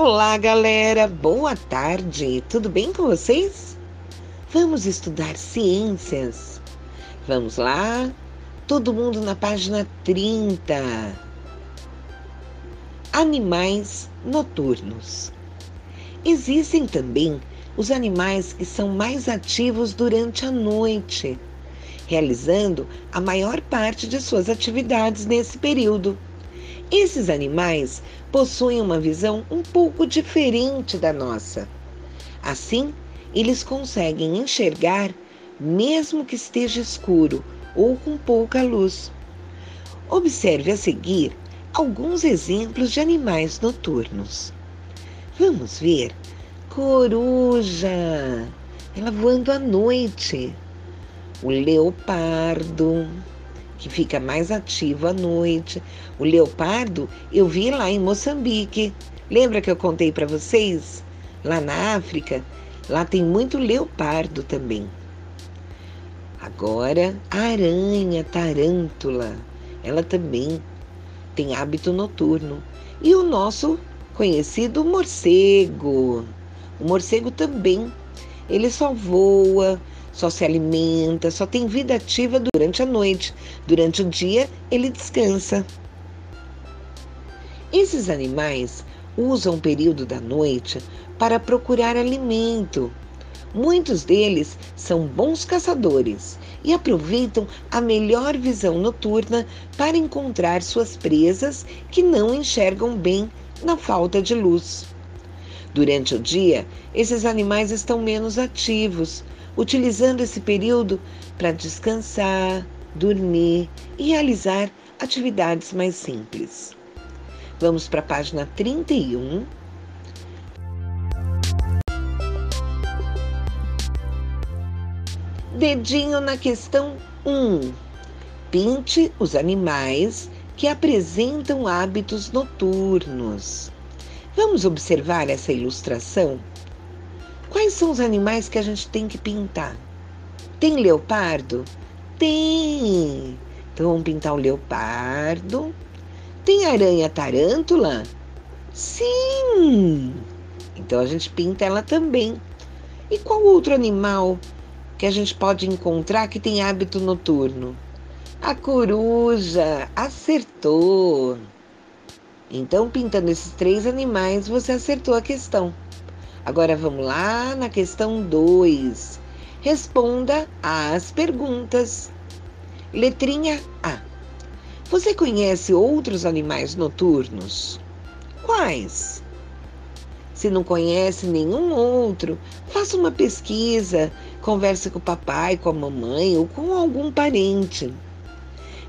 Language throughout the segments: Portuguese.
Olá, galera. Boa tarde. Tudo bem com vocês? Vamos estudar ciências. Vamos lá? Todo mundo na página 30. Animais noturnos. Existem também os animais que são mais ativos durante a noite, realizando a maior parte de suas atividades nesse período. Esses animais possuem uma visão um pouco diferente da nossa. Assim, eles conseguem enxergar mesmo que esteja escuro ou com pouca luz. Observe a seguir alguns exemplos de animais noturnos. Vamos ver coruja, ela voando à noite. O leopardo, que fica mais ativo à noite. O leopardo eu vi lá em Moçambique. Lembra que eu contei para vocês? Lá na África, lá tem muito leopardo também. Agora, a aranha tarântula, ela também tem hábito noturno. E o nosso conhecido morcego. O morcego também, ele só voa, só se alimenta, só tem vida ativa durante a noite. Durante o dia, ele descansa. Esses animais usam o período da noite para procurar alimento. Muitos deles são bons caçadores e aproveitam a melhor visão noturna para encontrar suas presas que não enxergam bem na falta de luz. Durante o dia, esses animais estão menos ativos, utilizando esse período para descansar, dormir e realizar atividades mais simples. Vamos para a página 31. Dedinho na questão 1. Pinte os animais que apresentam hábitos noturnos. Vamos observar essa ilustração? Quais são os animais que a gente tem que pintar? Tem leopardo? Tem! Então vamos pintar o leopardo. Tem aranha tarântula? Sim! Então a gente pinta ela também. E qual outro animal que a gente pode encontrar que tem hábito noturno? A coruja! Acertou! Então, pintando esses três animais, você acertou a questão. Agora vamos lá na questão 2. Responda às perguntas. Letrinha A. Você conhece outros animais noturnos? Quais? Se não conhece nenhum outro, faça uma pesquisa, converse com o papai, com a mamãe ou com algum parente.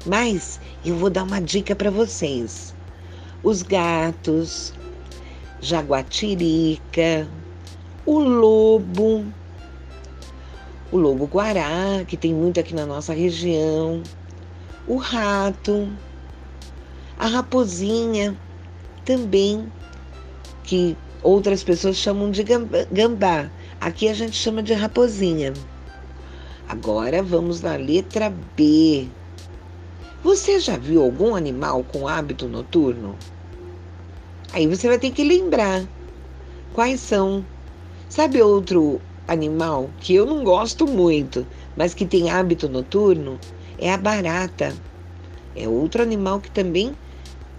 Mas eu vou dar uma dica para vocês. Os gatos, jaguatirica, o lobo, o lobo guará, que tem muito aqui na nossa região, o rato, a raposinha, também, que outras pessoas chamam de gambá. Aqui a gente chama de raposinha. Agora vamos na letra B. Você já viu algum animal com hábito noturno? Aí você vai ter que lembrar quais são Sabe outro animal que eu não gosto muito, mas que tem hábito noturno? É a barata. É outro animal que também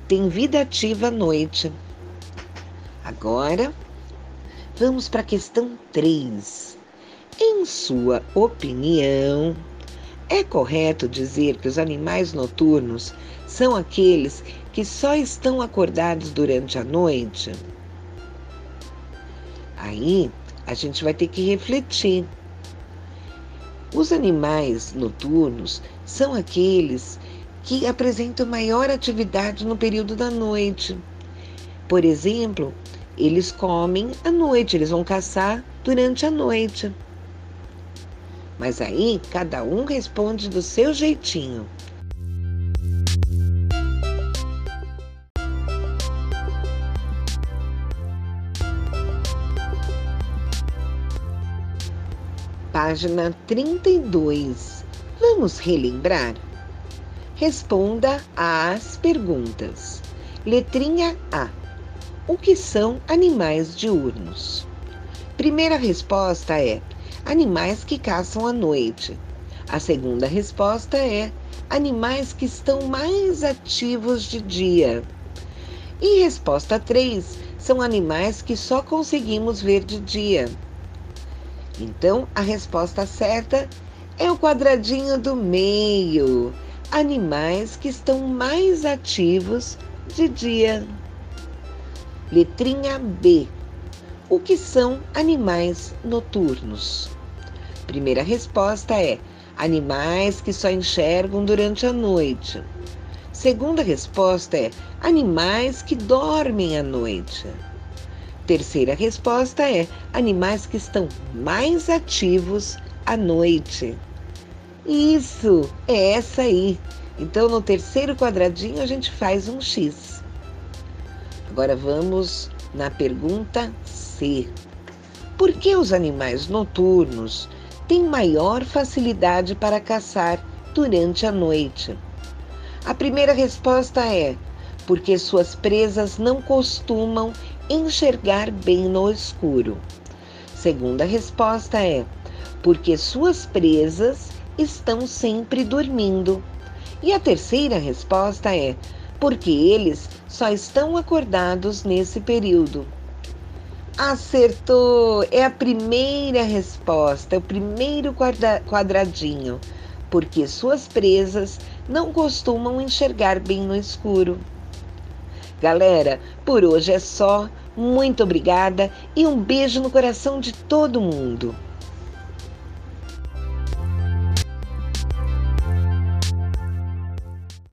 tem vida ativa à noite. Agora, vamos para a questão 3. Em sua opinião, é correto dizer que os animais noturnos são aqueles que só estão acordados durante a noite? Aí a gente vai ter que refletir. Os animais noturnos são aqueles que apresentam maior atividade no período da noite. Por exemplo, eles comem à noite, eles vão caçar durante a noite. Mas aí cada um responde do seu jeitinho. Página 32. Vamos relembrar? Responda às perguntas. Letrinha A. O que são animais diurnos? Primeira resposta é: animais que caçam à noite. A segunda resposta é: animais que estão mais ativos de dia. E resposta 3 são animais que só conseguimos ver de dia. Então, a resposta certa é o quadradinho do meio. Animais que estão mais ativos de dia. Letrinha B. O que são animais noturnos? Primeira resposta é animais que só enxergam durante a noite. Segunda resposta é animais que dormem à noite. Terceira resposta é animais que estão mais ativos à noite. Isso, é essa aí. Então, no terceiro quadradinho, a gente faz um X. Agora vamos na pergunta C. Por que os animais noturnos têm maior facilidade para caçar durante a noite? A primeira resposta é porque suas presas não costumam enxergar bem no escuro. Segunda resposta é porque suas presas estão sempre dormindo. E a terceira resposta é porque eles só estão acordados nesse período. Acertou! É a primeira resposta, é o primeiro quadradinho, porque suas presas não costumam enxergar bem no escuro. Galera, por hoje é só. Muito obrigada e um beijo no coração de todo mundo.